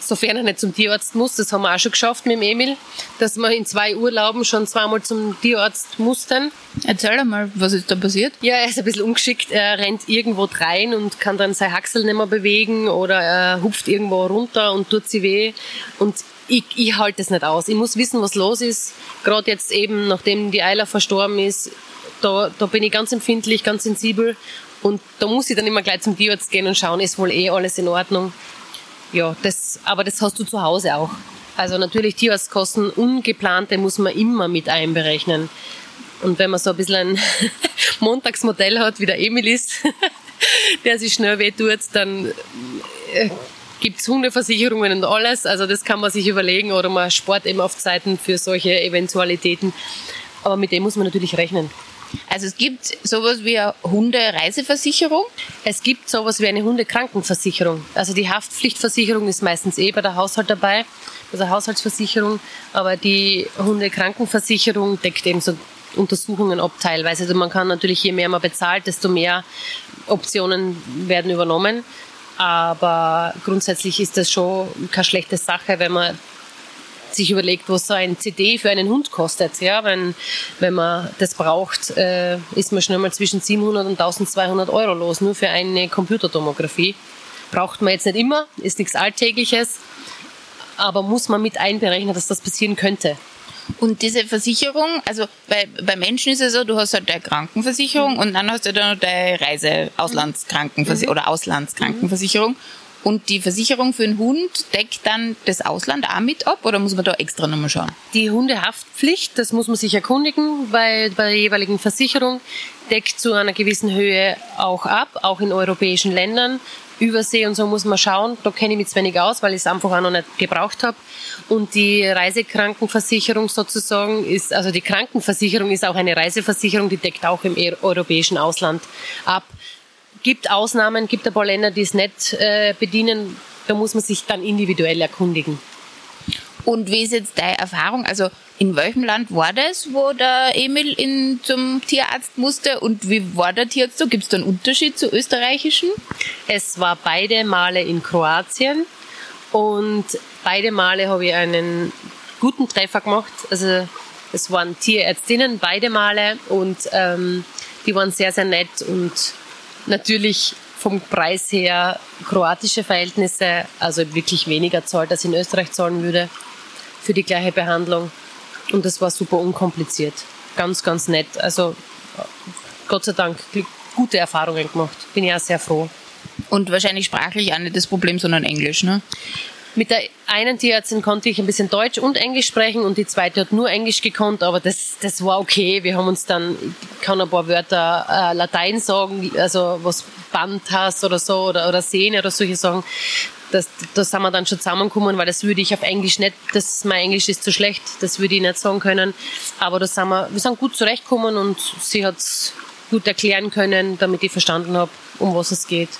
sofern er nicht zum Tierarzt muss. Das haben wir auch schon geschafft mit dem Emil, dass wir in zwei Urlauben schon zweimal zum Tierarzt mussten. Erzähl mal, was ist da passiert? Ja, er ist ein bisschen ungeschickt. Er rennt irgendwo rein und kann dann sein Haxel nicht mehr bewegen oder er hupft irgendwo runter und tut sie weh. Und ich, ich halte es nicht aus. Ich muss wissen, was los ist. Gerade jetzt eben, nachdem die Eila verstorben ist, da, da bin ich ganz empfindlich, ganz sensibel. Und da muss ich dann immer gleich zum Tierarzt gehen und schauen, ist wohl eh alles in Ordnung ja, das, aber das hast du zu Hause auch. Also natürlich Tierarztkosten, ungeplante muss man immer mit einberechnen. Und wenn man so ein bisschen ein Montagsmodell hat, wie der Emil ist, der sich schnell wehtut, dann äh, gibt's Hundeversicherungen und alles. Also das kann man sich überlegen oder man spart eben auf Zeiten für solche Eventualitäten. Aber mit dem muss man natürlich rechnen. Also es gibt sowas wie eine Hundereiseversicherung. Es gibt sowas wie eine Hundekrankenversicherung. Also die Haftpflichtversicherung ist meistens eh bei der Haushalt dabei, also Haushaltsversicherung, aber die Hundekrankenversicherung deckt eben so Untersuchungen ab teilweise. Also man kann natürlich, je mehr man bezahlt, desto mehr Optionen werden übernommen. Aber grundsätzlich ist das schon keine schlechte Sache, wenn man sich überlegt, was so ein CD für einen Hund kostet. Ja, wenn, wenn man das braucht, äh, ist man schnell mal zwischen 700 und 1200 Euro los, nur für eine Computertomographie. Braucht man jetzt nicht immer, ist nichts Alltägliches, aber muss man mit einberechnen, dass das passieren könnte. Und diese Versicherung, also bei, bei Menschen ist es so, du hast halt deine Krankenversicherung mhm. und dann hast du dann noch deine Reise, Auslandskrankenversicherung mhm. oder Auslandskrankenversicherung. Und die Versicherung für einen Hund deckt dann das Ausland auch mit ab oder muss man da extra nochmal schauen? Die Hundehaftpflicht, das muss man sich erkundigen, weil bei der jeweiligen Versicherung deckt zu einer gewissen Höhe auch ab, auch in europäischen Ländern. Übersee und so muss man schauen. Da kenne ich mich zu wenig aus, weil ich es einfach auch noch nicht gebraucht habe. Und die Reisekrankenversicherung sozusagen ist, also die Krankenversicherung ist auch eine Reiseversicherung, die deckt auch im europäischen Ausland ab gibt Ausnahmen, gibt ein paar Länder, die es nicht äh, bedienen. Da muss man sich dann individuell erkundigen. Und wie ist jetzt deine Erfahrung? Also in welchem Land war das, wo der Emil in, zum Tierarzt musste und wie war der Tierarzt so? Gibt es da einen Unterschied zu österreichischen? Es war beide Male in Kroatien und beide Male habe ich einen guten Treffer gemacht. Also Es waren Tierärztinnen beide Male und ähm, die waren sehr, sehr nett und natürlich vom Preis her kroatische Verhältnisse, also wirklich weniger zahlt, als in Österreich zahlen würde für die gleiche Behandlung. Und das war super unkompliziert. Ganz, ganz nett. Also Gott sei Dank gute Erfahrungen gemacht. Bin ja sehr froh. Und wahrscheinlich sprachlich auch nicht das Problem, sondern Englisch, ne? Mit der einen Tierärztin konnte ich ein bisschen Deutsch und Englisch sprechen und die zweite hat nur Englisch gekonnt, aber das, das war okay. Wir haben uns dann, ich kann ein paar Wörter äh, Latein sagen, also was Band hast oder so oder, oder Sehne oder solche Sachen. Das, da sind wir dann schon zusammengekommen, weil das würde ich auf Englisch nicht, das, mein Englisch ist zu schlecht, das würde ich nicht sagen können. Aber da sind wir, wir sind gut zurechtgekommen und sie hat es gut erklären können, damit ich verstanden habe, um was es geht.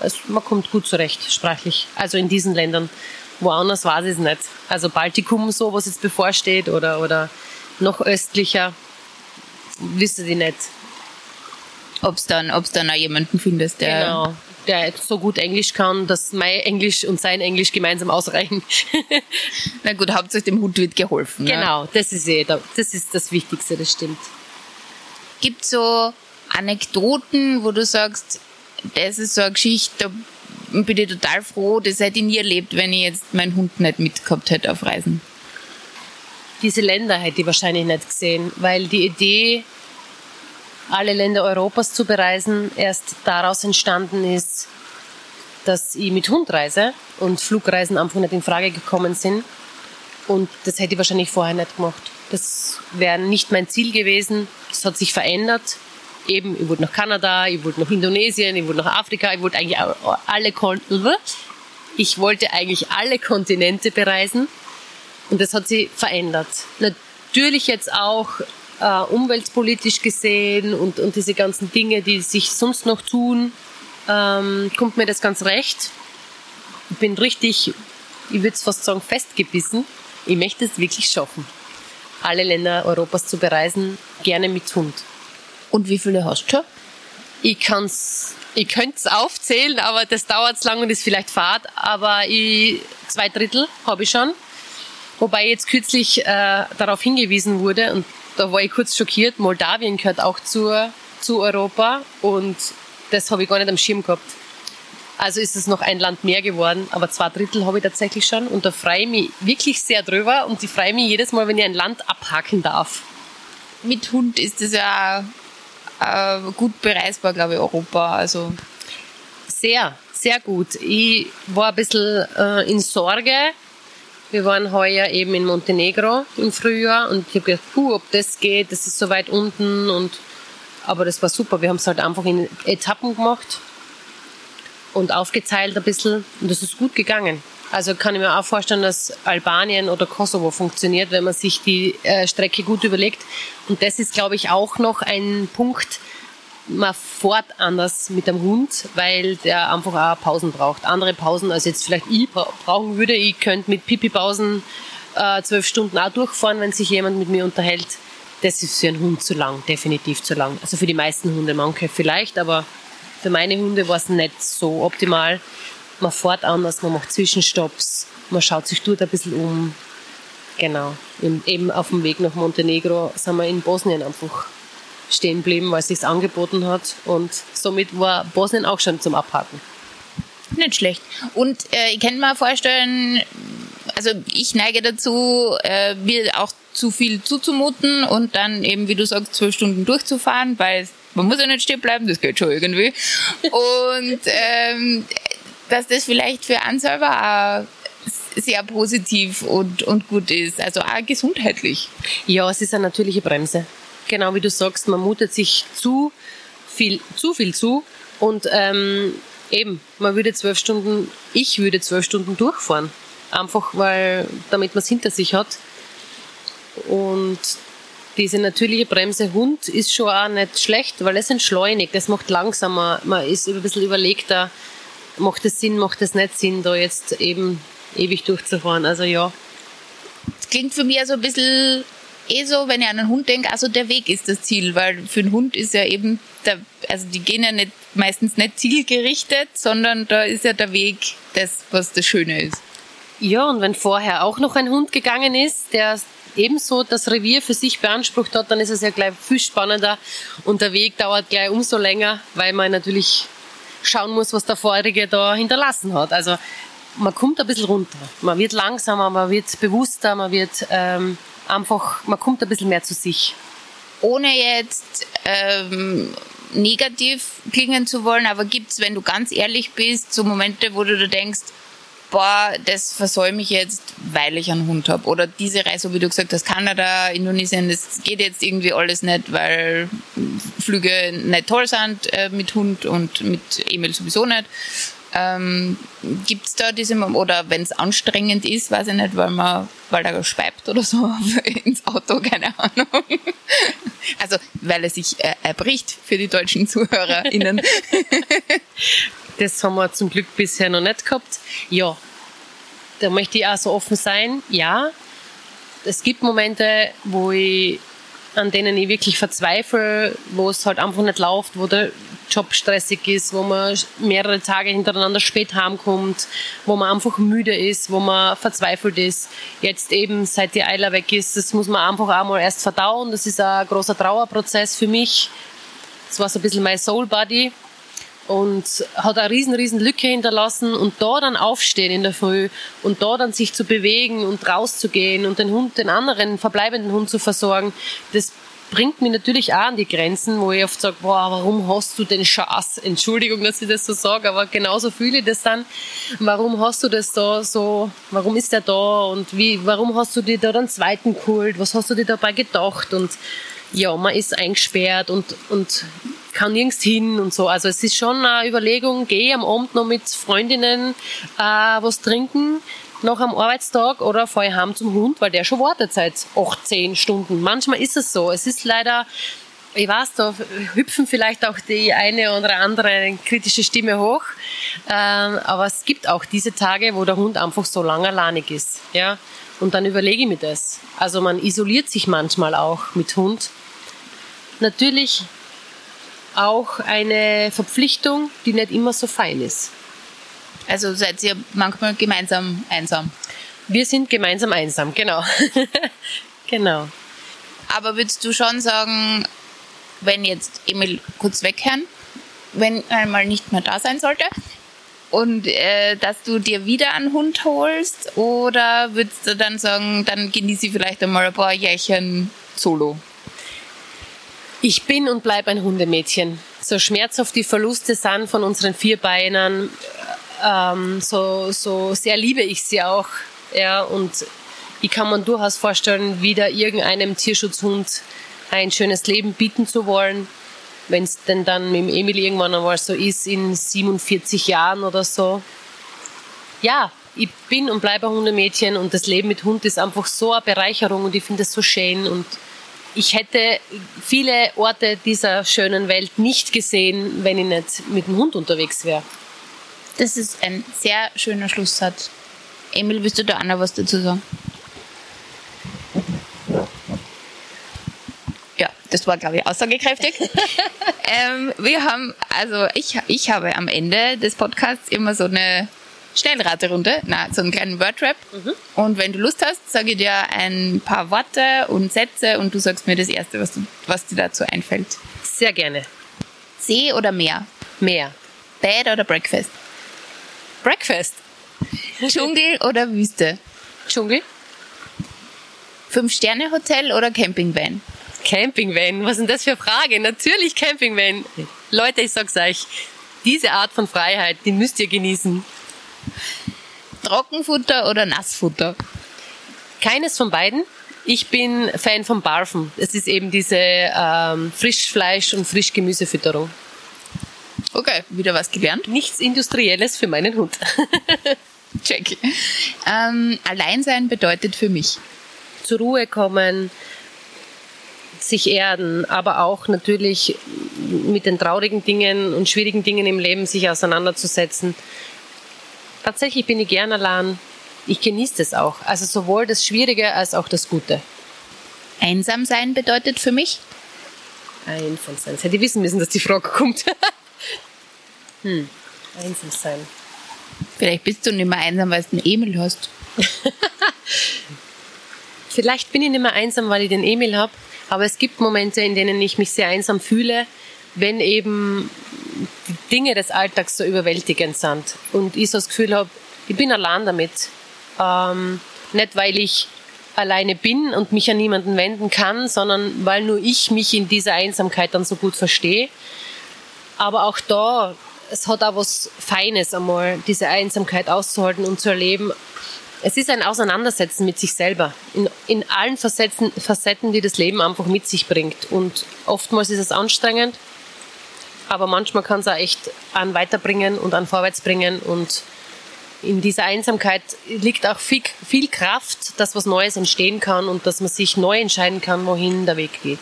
Also man kommt gut zurecht, sprachlich. Also in diesen Ländern. Woanders weiß ich es nicht. Also Baltikum, so was jetzt bevorsteht, oder, oder noch östlicher, wüsste ich nicht. Ob es dann, ob's dann auch jemanden findest, der. Genau, der so gut Englisch kann, dass mein Englisch und sein Englisch gemeinsam ausreichen. Na gut, hauptsächlich dem Hund wird geholfen. Ne? Genau, ne? das ist eh, das ist das Wichtigste, das stimmt. Gibt so Anekdoten, wo du sagst, das ist so eine Geschichte, da bin ich total froh, das hätte ich nie erlebt, wenn ich jetzt meinen Hund nicht mitgehabt hätte auf Reisen. Diese Länder hätte ich wahrscheinlich nicht gesehen, weil die Idee, alle Länder Europas zu bereisen, erst daraus entstanden ist, dass ich mit Hund reise und Flugreisen einfach nicht in Frage gekommen sind. Und das hätte ich wahrscheinlich vorher nicht gemacht. Das wäre nicht mein Ziel gewesen. Das hat sich verändert eben, ich wollte nach Kanada, ich wollte nach Indonesien, ich wollte nach Afrika, ich wollte eigentlich alle ich wollte eigentlich alle Kontinente bereisen und das hat sich verändert. Natürlich jetzt auch äh, umweltpolitisch gesehen und, und diese ganzen Dinge, die sich sonst noch tun, ähm, kommt mir das ganz recht. Ich bin richtig, ich würde es fast sagen, festgebissen. Ich möchte es wirklich schaffen, alle Länder Europas zu bereisen, gerne mit Hund. Und wie viele hast du schon? Ich kann's, ich könnte es aufzählen, aber das dauert lang und ist vielleicht Fahrt. Aber ich, zwei Drittel habe ich schon. Wobei jetzt kürzlich äh, darauf hingewiesen wurde und da war ich kurz schockiert. Moldawien gehört auch zur, zu Europa und das habe ich gar nicht am Schirm gehabt. Also ist es noch ein Land mehr geworden, aber zwei Drittel habe ich tatsächlich schon und da freue ich mich wirklich sehr drüber und ich freue mich jedes Mal, wenn ich ein Land abhaken darf. Mit Hund ist es ja äh, gut bereisbar, glaube ich, Europa. Also sehr, sehr gut. Ich war ein bisschen äh, in Sorge. Wir waren heuer eben in Montenegro im Frühjahr und ich habe gedacht, puh, ob das geht, das ist so weit unten und aber das war super. Wir haben es halt einfach in Etappen gemacht und aufgeteilt ein bisschen und das ist gut gegangen. Also kann ich mir auch vorstellen, dass Albanien oder Kosovo funktioniert, wenn man sich die äh, Strecke gut überlegt. Und das ist, glaube ich, auch noch ein Punkt, man fährt anders mit dem Hund, weil der einfach auch Pausen braucht. Andere Pausen, als jetzt vielleicht ich brauchen würde. Ich könnte mit Pipi-Pausen äh, zwölf Stunden auch durchfahren, wenn sich jemand mit mir unterhält. Das ist für einen Hund zu lang, definitiv zu lang. Also für die meisten Hunde, manche vielleicht, aber für meine Hunde war es nicht so optimal man fährt anders, man macht Zwischenstopps, man schaut sich dort ein bisschen um. Genau. Eben auf dem Weg nach Montenegro sind wir in Bosnien einfach stehen geblieben, weil es sich angeboten hat. Und somit war Bosnien auch schon zum Abhaken. Nicht schlecht. Und äh, ich kann mir vorstellen, also ich neige dazu, äh, mir auch zu viel zuzumuten und dann eben, wie du sagst, zwölf Stunden durchzufahren, weil man muss ja nicht stehen bleiben, das geht schon irgendwie. Und ähm, dass das vielleicht für einen selber auch sehr positiv und, und gut ist, also auch gesundheitlich. Ja, es ist eine natürliche Bremse. Genau wie du sagst, man mutet sich zu viel, zu viel zu und ähm, eben, man würde zwölf Stunden, ich würde zwölf Stunden durchfahren. Einfach weil, damit man es hinter sich hat. Und diese natürliche Bremse Hund ist schon auch nicht schlecht, weil es entschleunigt, es macht langsamer, man ist ein bisschen überlegter macht es Sinn, macht es nicht Sinn, da jetzt eben ewig durchzufahren. Also ja. Das klingt für mich also ein bisschen eh so, wenn ich an einen Hund denke, also der Weg ist das Ziel, weil für einen Hund ist ja eben, der, also die gehen ja nicht, meistens nicht zielgerichtet, sondern da ist ja der Weg das, was das Schöne ist. Ja, und wenn vorher auch noch ein Hund gegangen ist, der ebenso das Revier für sich beansprucht hat, dann ist es ja gleich viel spannender und der Weg dauert gleich umso länger, weil man natürlich schauen muss, was der vorige da hinterlassen hat. Also man kommt ein bisschen runter. Man wird langsamer, man wird bewusster, man wird ähm, einfach, man kommt ein bisschen mehr zu sich. Ohne jetzt ähm, negativ klingen zu wollen, aber gibt es, wenn du ganz ehrlich bist, so Momente, wo du denkst, boah, das versäume ich jetzt, weil ich einen Hund habe. Oder diese Reise, wie du gesagt hast, Kanada, Indonesien, das geht jetzt irgendwie alles nicht, weil Flüge nicht toll sind äh, mit Hund und mit Emil sowieso nicht. Ähm, Gibt es da diese, oder wenn es anstrengend ist, weiß ich nicht, weil man, weil er speibt oder so ins Auto, keine Ahnung. Also, weil er sich äh, erbricht für die deutschen ZuhörerInnen. Das haben wir zum Glück bisher noch nicht gehabt. Ja, da möchte ich auch so offen sein. Ja, es gibt Momente, wo ich, an denen ich wirklich verzweifle, wo es halt einfach nicht läuft, wo der Job stressig ist, wo man mehrere Tage hintereinander spät heimkommt, wo man einfach müde ist, wo man verzweifelt ist. Jetzt eben, seit die Eiler weg ist, das muss man einfach auch mal erst verdauen. Das ist ein großer Trauerprozess für mich. Das war so ein bisschen mein Soul Body und hat eine riesen, riesen Lücke hinterlassen und da dann aufstehen in der Früh und da dann sich zu bewegen und rauszugehen und den Hund, den anderen verbleibenden Hund zu versorgen, das bringt mich natürlich auch an die Grenzen, wo ich oft sage, boah, warum hast du den Schatz? Entschuldigung, dass ich das so sage, aber genauso fühle ich das dann. Warum hast du das da so? Warum ist der da? Und wie, warum hast du dir da den zweiten geholt? Was hast du dir dabei gedacht? Und ja, man ist eingesperrt und, und kann nirgends hin und so. Also es ist schon eine Überlegung, gehe am Abend noch mit Freundinnen äh, was trinken nach am Arbeitstag oder fahre ich heim zum Hund, weil der schon wartet seit 18 Stunden. Manchmal ist es so. Es ist leider, ich weiß, da hüpfen vielleicht auch die eine oder andere kritische Stimme hoch. Ähm, aber es gibt auch diese Tage, wo der Hund einfach so langerlahnig ist. Ja? Und dann überlege ich mir das. Also man isoliert sich manchmal auch mit Hund. Natürlich auch eine Verpflichtung, die nicht immer so fein ist. Also seid ihr manchmal gemeinsam einsam? Wir sind gemeinsam einsam, genau. genau. Aber würdest du schon sagen, wenn jetzt Emil kurz weghören, wenn einmal nicht mehr da sein sollte, und äh, dass du dir wieder einen Hund holst, oder würdest du dann sagen, dann genieße ich vielleicht einmal ein paar Jährchen solo? Ich bin und bleibe ein Hundemädchen. So schmerzhaft die Verluste sind von unseren Vierbeinern, ähm, so, so sehr liebe ich sie auch. Ja, und ich kann mir durchaus vorstellen, wieder irgendeinem Tierschutzhund ein schönes Leben bieten zu wollen. Wenn es denn dann mit Emil irgendwann einmal so ist, in 47 Jahren oder so. Ja, ich bin und bleibe ein Hundemädchen und das Leben mit Hund ist einfach so eine Bereicherung und ich finde es so schön und ich hätte viele Orte dieser schönen Welt nicht gesehen, wenn ich nicht mit dem Hund unterwegs wäre. Das ist ein sehr schöner Schlusssatz. Emil, willst du da auch noch was dazu sagen? Ja, das war, glaube ich, aussagekräftig. ähm, wir haben, also ich, ich habe am Ende des Podcasts immer so eine Schnellraterunde, na, so einen kleinen Wordrap. Mhm. Und wenn du Lust hast, sage ich dir ein paar Worte und Sätze und du sagst mir das Erste, was, du, was dir dazu einfällt. Sehr gerne. See oder Meer? Meer. Bed oder Breakfast? Breakfast. Dschungel oder Wüste? Dschungel. Fünf-Sterne-Hotel oder Campingvan? Campingvan, was ist denn das für eine Frage? Natürlich Campingvan. Leute, ich sag's euch, diese Art von Freiheit, die müsst ihr genießen. Trockenfutter oder Nassfutter? Keines von beiden. Ich bin Fan von Barfen. Es ist eben diese ähm, Frischfleisch- und Frischgemüsefütterung. Okay, wieder was gelernt. Nichts Industrielles für meinen Hund. Check. Ähm, Alleinsein bedeutet für mich. Zur Ruhe kommen, sich erden, aber auch natürlich mit den traurigen Dingen und schwierigen Dingen im Leben sich auseinanderzusetzen. Tatsächlich bin ich gern allein. Ich genieße das auch. Also sowohl das Schwierige als auch das Gute. Einsam sein bedeutet für mich? Einsam sein. Das hätte ich wissen müssen, dass die Frage kommt. hm. Einsam sein. Vielleicht bist du nicht mehr einsam, weil du einen Emil hast. vielleicht bin ich nicht mehr einsam, weil ich den Emil habe, aber es gibt Momente, in denen ich mich sehr einsam fühle, wenn eben die Dinge des Alltags so überwältigend sind und ich so das Gefühl habe, ich bin allein damit. Ähm, nicht, weil ich alleine bin und mich an niemanden wenden kann, sondern weil nur ich mich in dieser Einsamkeit dann so gut verstehe. Aber auch da, es hat auch was Feines einmal, diese Einsamkeit auszuhalten und zu erleben. Es ist ein Auseinandersetzen mit sich selber. In, in allen Facetten, Facetten, die das Leben einfach mit sich bringt. Und oftmals ist es anstrengend, aber manchmal kann es auch echt an weiterbringen und an vorwärts bringen und in dieser Einsamkeit liegt auch viel, viel Kraft, dass was Neues entstehen kann und dass man sich neu entscheiden kann, wohin der Weg geht.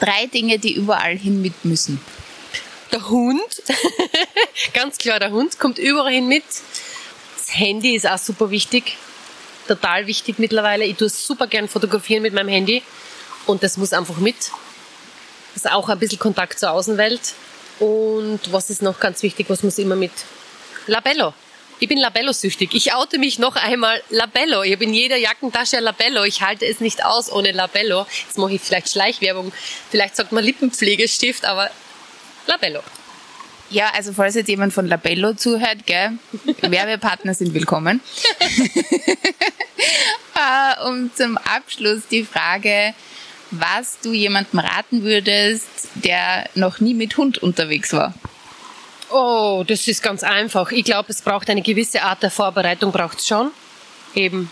Drei Dinge, die überall hin mit müssen. Der Hund, ganz klar, der Hund kommt überall hin mit. Das Handy ist auch super wichtig, total wichtig mittlerweile. Ich tue super gern fotografieren mit meinem Handy und das muss einfach mit. Das ist auch ein bisschen Kontakt zur Außenwelt. Und was ist noch ganz wichtig, was muss immer mit? Labello. Ich bin Labello-süchtig. Ich oute mich noch einmal Labello. Ich habe in jeder Jackentasche Labello. Ich halte es nicht aus ohne Labello. Jetzt mache ich vielleicht Schleichwerbung. Vielleicht sagt man Lippenpflegestift, aber Labello. Ja, also falls jetzt jemand von Labello zuhört, gell, Werbepartner sind willkommen. uh, und zum Abschluss die Frage, was du jemandem raten würdest, der noch nie mit Hund unterwegs war. Oh, das ist ganz einfach. Ich glaube, es braucht eine gewisse Art der Vorbereitung, braucht es schon. Eben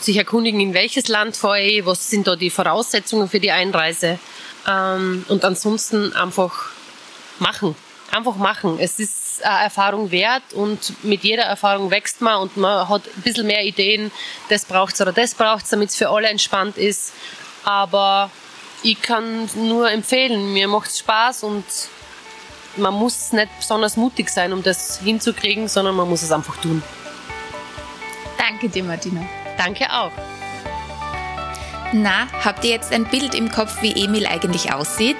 sich erkundigen, in welches Land fahre ich, was sind da die Voraussetzungen für die Einreise. Ähm, und ansonsten einfach machen. Einfach machen. Es ist eine Erfahrung wert und mit jeder Erfahrung wächst man und man hat ein bisschen mehr Ideen, das braucht es oder das braucht es, damit es für alle entspannt ist. Aber ich kann nur empfehlen, mir macht es Spaß und man muss nicht besonders mutig sein, um das hinzukriegen, sondern man muss es einfach tun. Danke dir, Martina. Danke auch. Na, habt ihr jetzt ein Bild im Kopf, wie Emil eigentlich aussieht?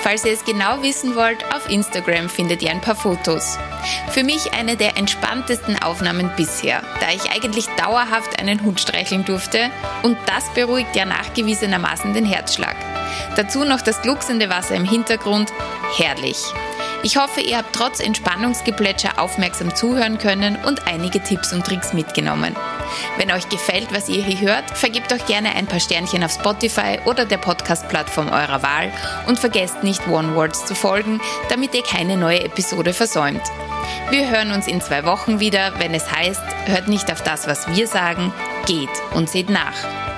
Falls ihr es genau wissen wollt, auf Instagram findet ihr ein paar Fotos. Für mich eine der entspanntesten Aufnahmen bisher, da ich eigentlich dauerhaft einen Hund streicheln durfte und das beruhigt ja nachgewiesenermaßen den Herzschlag. Dazu noch das glucksende Wasser im Hintergrund, herrlich. Ich hoffe, ihr habt trotz Entspannungsgeplätscher aufmerksam zuhören können und einige Tipps und Tricks mitgenommen. Wenn euch gefällt, was ihr hier hört, vergebt euch gerne ein paar Sternchen auf Spotify oder der Podcast-Plattform eurer Wahl und vergesst nicht One Words zu folgen, damit ihr keine neue Episode versäumt. Wir hören uns in zwei Wochen wieder, wenn es heißt, hört nicht auf das, was wir sagen, geht und seht nach.